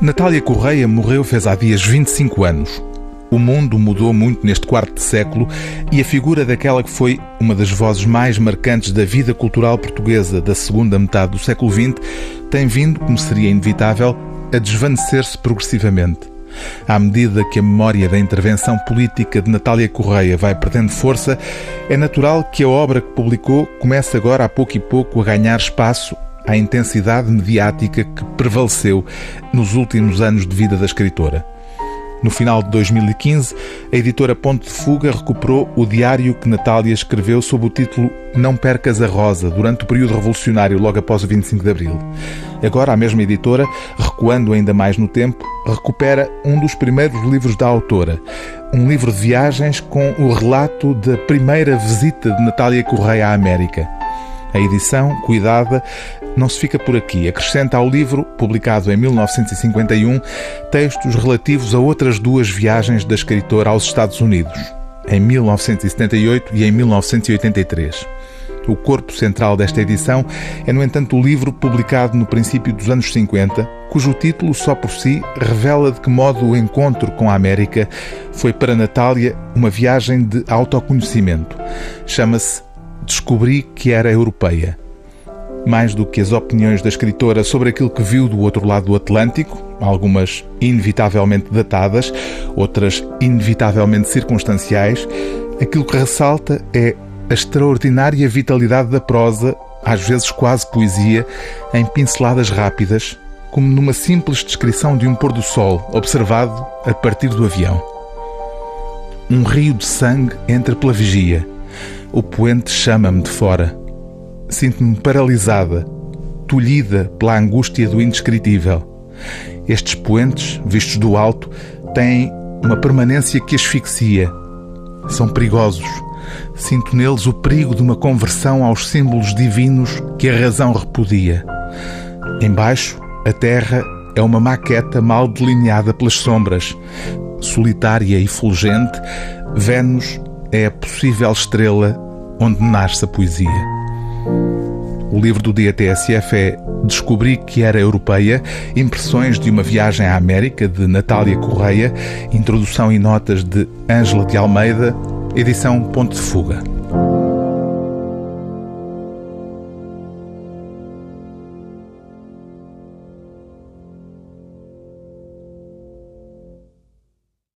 Natália Correia morreu fez há dias 25 anos. O mundo mudou muito neste quarto século e a figura daquela que foi uma das vozes mais marcantes da vida cultural portuguesa da segunda metade do século XX tem vindo, como seria inevitável, a desvanecer-se progressivamente. À medida que a memória da intervenção política de Natália Correia vai perdendo força, é natural que a obra que publicou comece agora a pouco e pouco a ganhar espaço à intensidade mediática que prevaleceu nos últimos anos de vida da escritora. No final de 2015, a editora Ponte de Fuga recuperou o diário que Natália escreveu sob o título Não Percas a Rosa, durante o período revolucionário, logo após o 25 de Abril. Agora, a mesma editora, recuando ainda mais no tempo, recupera um dos primeiros livros da autora, um livro de viagens com o relato da primeira visita de Natália Correia à América. A edição, cuidada, não se fica por aqui. Acrescenta ao livro, publicado em 1951, textos relativos a outras duas viagens da escritora aos Estados Unidos, em 1978 e em 1983. O corpo central desta edição é, no entanto, o livro publicado no princípio dos anos 50, cujo título, só por si, revela de que modo o encontro com a América foi para Natália uma viagem de autoconhecimento. Chama-se Descobri que era europeia. Mais do que as opiniões da escritora sobre aquilo que viu do outro lado do Atlântico, algumas inevitavelmente datadas, outras inevitavelmente circunstanciais, aquilo que ressalta é a extraordinária vitalidade da prosa, às vezes quase poesia, em pinceladas rápidas, como numa simples descrição de um pôr-do-sol observado a partir do avião. Um rio de sangue entra pela vigia. O poente chama-me de fora. Sinto-me paralisada, tolhida pela angústia do indescritível. Estes poentes, vistos do alto, têm uma permanência que asfixia. São perigosos Sinto neles o perigo de uma conversão aos símbolos divinos que a razão repudia. Embaixo, a terra é uma maqueta mal delineada pelas sombras. Solitária e fulgente, Vênus é a possível estrela onde nasce a poesia. O livro do dia TSF é Descobri que era europeia, impressões de uma viagem à América, de Natália Correia, introdução e notas de Ângela de Almeida, edição Ponte de Fuga.